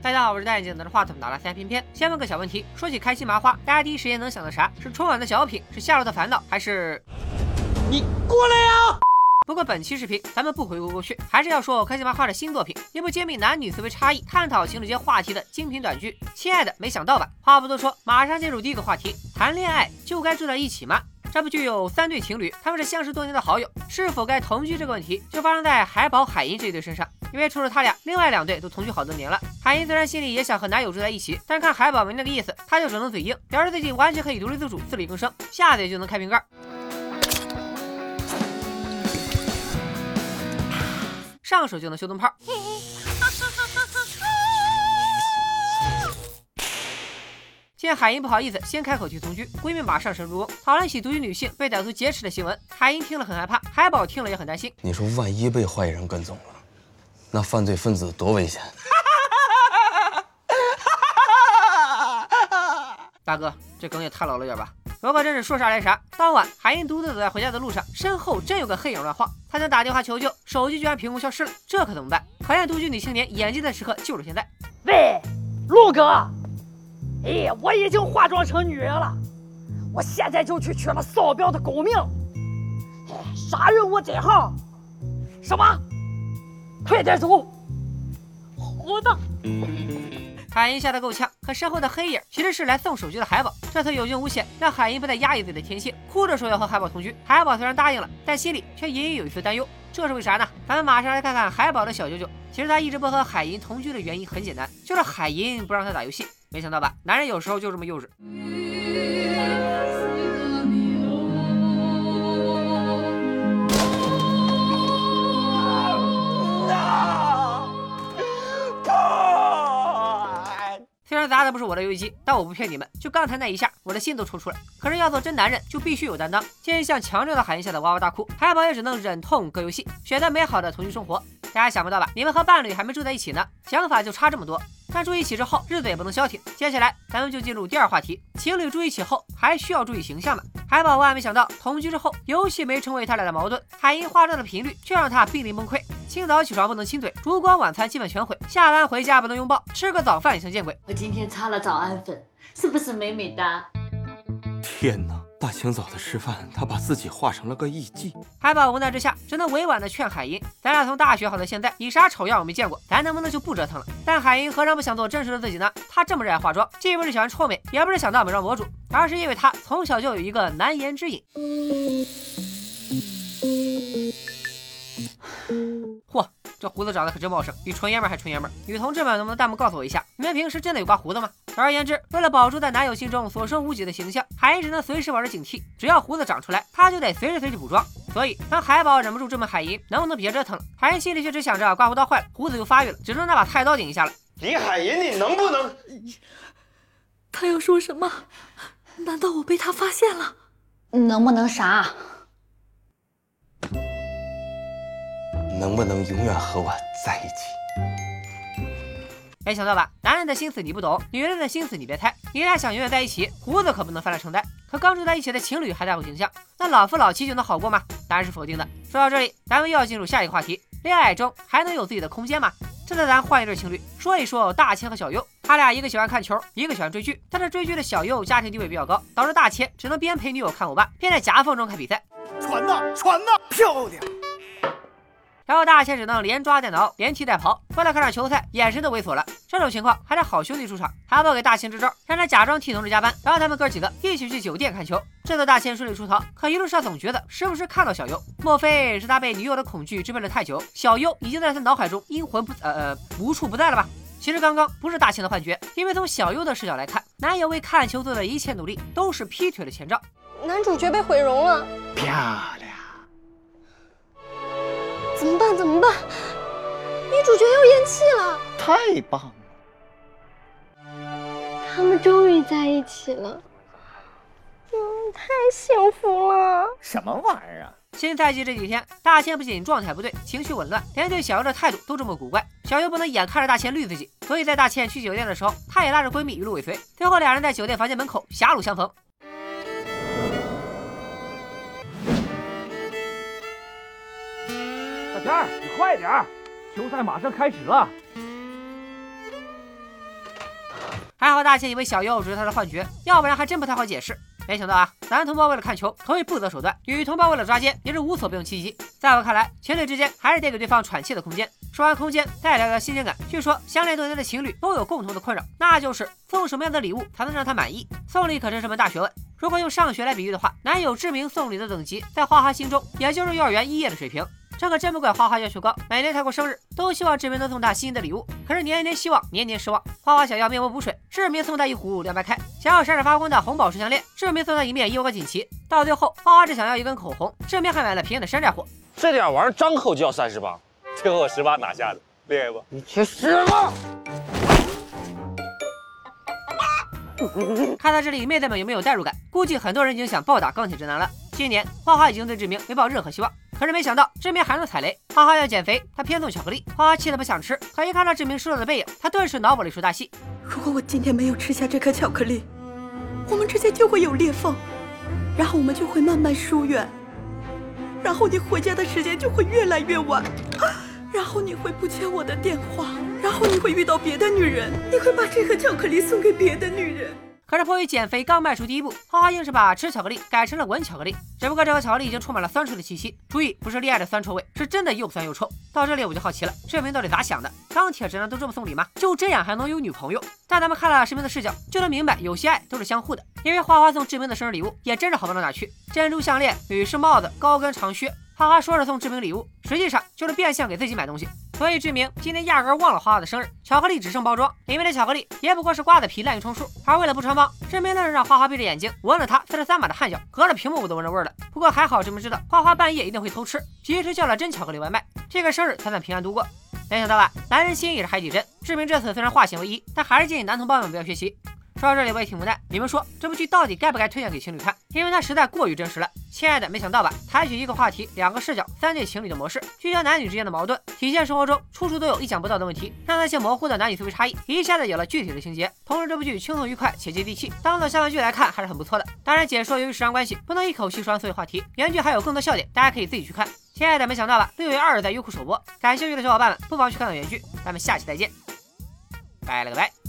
大家好，我是戴眼镜拿着话筒打拉塞偏偏。先问个小问题，说起开心麻花，大家第一时间能想到啥？是春晚的小品，是夏洛的烦恼，还是？你过来呀！不过本期视频咱们不回顾过去，还是要说开心麻花的新作品，一部揭秘男女思维差异、探讨情侣间话题的精品短剧。亲爱的，没想到吧？话不多说，马上进入第一个话题：谈恋爱就该住在一起吗？这部剧有三对情侣，他们是相识多年的好友，是否该同居这个问题就发生在海宝、海银这一对身上。因为除了他俩，另外两对都同居好多年了。海英虽然心里也想和男友住在一起，但看海宝没那个意思，她就只能嘴硬，表示自己完全可以独立自主、自力更生，下嘴就能开瓶盖。上手就能修灯泡。见海英不好意思，先开口提同居，闺蜜马上神助攻，讨论起独居女性被歹徒劫持的新闻。海英听了很害怕，海宝听了也很担心。你说万一被坏人跟踪了，那犯罪分子多危险！大哥，这梗也太老了点吧？萝卜真是说啥来啥。当晚，海英独自走在回家的路上，身后真有个黑影乱晃，他想打电话求救，手机居然凭空消失了，这可怎么办？考验独居女青年演技的时刻就是现在。喂，陆哥。哎，我已经化妆成女人了，我现在就去取了扫标的狗命。哎，杀人我真行。什么？快点走！好的。海英吓得够呛，可身后的黑影其实是来送手机的海宝。这次有惊无险，让海英不再压抑自己的天性，哭着说要和海宝同居。海宝虽然答应了，但心里却隐隐有一丝担忧。这是为啥呢？咱们马上来看看海宝的小九九。其实他一直不和海银同居的原因很简单，就是海银不让他打游戏。没想到吧？男人有时候就这么幼稚。砸的不是我的游戏机，但我不骗你们，就刚才那一下，我的心都抽搐了。可是要做真男人，就必须有担当。见向强壮的海燕吓得哇哇大哭，海宝也只能忍痛割游戏，选择美好的同居生活。大家想不到吧？你们和伴侣还没住在一起呢，想法就差这么多。但住一起之后，日子也不能消停。接下来，咱们就进入第二话题：情侣住一起后，还需要注意形象吗？海宝万万没想到，同居之后，游戏没成为他俩的矛盾，海英化妆的频率却让他濒临崩溃。清早起床不能亲嘴，烛光晚餐基本全毁，下班回家不能拥抱，吃个早饭也像见鬼。我今天擦了早安粉，是不是美美哒？天哪！大清早的吃饭，他把自己画成了个艺妓。海宝无奈之下，只能委婉的劝海英：“咱俩从大学好到现在，你啥丑样我没见过，咱能不能就不折腾了？”但海英何尝不想做真实的自己呢？她这么热爱化妆，既不是喜欢臭美，也不是想当美妆博主，而是因为她从小就有一个难言之隐。嚯！这胡子长得可真茂盛，比纯爷们还纯爷们。女同志们，能不能弹幕告诉我一下，你们平时真的有刮胡子吗？总而言之，为了保住在男友心中所剩无几的形象，海英只能随时保持警惕。只要胡子长出来，他就得随时随地补妆。所以，当海宝忍不住质问海英能不能别折腾了，海英心里却只想着刮胡刀坏了，胡子又发育了，只能拿把菜刀顶一下了。李海银，你能不能？他要说什么？难道我被他发现了？能不能啥？能不能永远和我在一起？没想到吧？男人的心思你不懂，女人的心思你别猜。你俩想永远在一起，胡子可不能翻来承担。可刚住在一起的情侣还在乎形象，那老夫老妻就能好过吗？答案是否定的。说到这里，咱们又要进入下一个话题：恋爱中还能有自己的空间吗？这次咱换一对情侣，说一说大千和小优。他俩一个喜欢看球，一个喜欢追剧。但是追剧的小优家庭地位比较高，导致大千只能边陪女友看欧巴，边在夹缝中看比赛。传呐传呐，漂亮！然后大千只能连抓带挠，连踢带跑，为了看场球赛，眼神都猥琐了。这种情况还得好兄弟出场，海宝给大千支招，让他假装替同事加班，然后他们哥几个一起去酒店看球。这次大千顺利出逃，可一路上总觉得时不时看到小优，莫非是他被女友的恐惧支配了太久，小优已经在他脑海中阴魂不呃呃无处不在了吧？其实刚刚不是大千的幻觉，因为从小优的视角来看，男友为看球做的一切努力都是劈腿的前兆。男主角被毁容了，漂怎么办？女主角要咽气了！太棒了！他们终于在一起了，嗯，太幸福了！什么玩意儿啊？新赛季这几天，大千不仅状态不对，情绪紊乱，连对小优的态度都这么古怪。小优不能眼看着大千绿自己，所以在大千去酒店的时候，她也拉着闺蜜一路尾随。最后两人在酒店房间门口狭路相逢。小天儿，你快点，球赛马上开始了。还好大仙以为小优只是他的幻觉，要不然还真不太好解释。没想到啊，男同胞为了看球，可以不择手段；女同胞为了抓奸，也是无所不用其极。在我看来，情侣之间还是得给对方喘气的空间。说完空间，再聊聊新鲜感。据说相恋多年的情侣都有共同的困扰，那就是送什么样的礼物才能让他满意。送礼可真是门大学问。如果用上学来比喻的话，男友志明送礼的等级，在花花心中也就是幼儿园一页的水平。这可真不怪花花要求高，每年他过生日都希望志明能送她心仪的礼物，可是年年希望，年年失望。花花想要面膜补水，志明送她一壶凉白开；想要闪闪发光的红宝石项链，志明送她一面优格锦旗。到最后，花花只想要一根口红，志明还买了便宜的山寨货。这点玩意儿张口就要三十八，最后我十八拿下的，厉害不？你去死吧！看到这里，妹子们有没有代入感？估计很多人已经想暴打钢铁直男了。今年花花已经对志明没抱任何希望，可是没想到志明还能踩雷。花花要减肥，他偏送巧克力，花花气得不想吃。可一看到志明失落的背影，他顿时脑补了一出大戏。如果我今天没有吃下这颗巧克力，我们之间就会有裂缝，然后我们就会慢慢疏远，然后你回家的时间就会越来越晚，然后你会不接我的电话，然后你会遇到别的女人，你会把这颗巧克力送给别的女人。可是迫于减肥刚迈出第一步，花花硬是把吃巧克力改成了闻巧克力。只不过这个巧克力已经充满了酸臭的气息，注意不是恋爱的酸臭味，是真的又酸又臭。到这里我就好奇了，志明到底咋想的？钢铁直男都这么送礼吗？就这样还能有女朋友？但咱们看了视频的视角，就能明白有些爱都是相互的。因为花花送志明的生日礼物也真是好不到哪去，珍珠项链、女士帽子、高跟长靴。花花说着送志明礼物，实际上就是变相给自己买东西。所以志明今天压根忘了花花的生日，巧克力只剩包装，里面的巧克力也不过是瓜子皮滥竽充数。而为了不穿帮，志明愣是让花花闭着眼睛闻了他四十三码的汗脚，隔着屏幕我都闻着味儿了。不过还好志明知道花花半夜一定会偷吃，及时叫了真巧克力外卖，这个生日才算平安度过。没想到吧，男人心也是海底针。志明这次虽然化险为夷，但还是建议男同胞们不要学习。说到这里我也挺无奈，你们说这部剧到底该不该推荐给情侣看？因为它实在过于真实了。亲爱的，没想到吧？采取一个话题、两个视角、三对情侣的模式，聚焦男女之间的矛盾，体现生活中处处都有意想不到的问题，让那些模糊的男女思维差异一下子有了具体的情节。同时，这部剧轻松愉快且接地气，当做校园剧来看还是很不错的。当然，解说由于时长关系，不能一口气说完所有话题，原剧还有更多笑点，大家可以自己去看。亲爱的，没想到吧？六月二日在优酷首播，感兴趣的小伙伴们不妨去看看原剧。咱们下期再见，拜了个拜。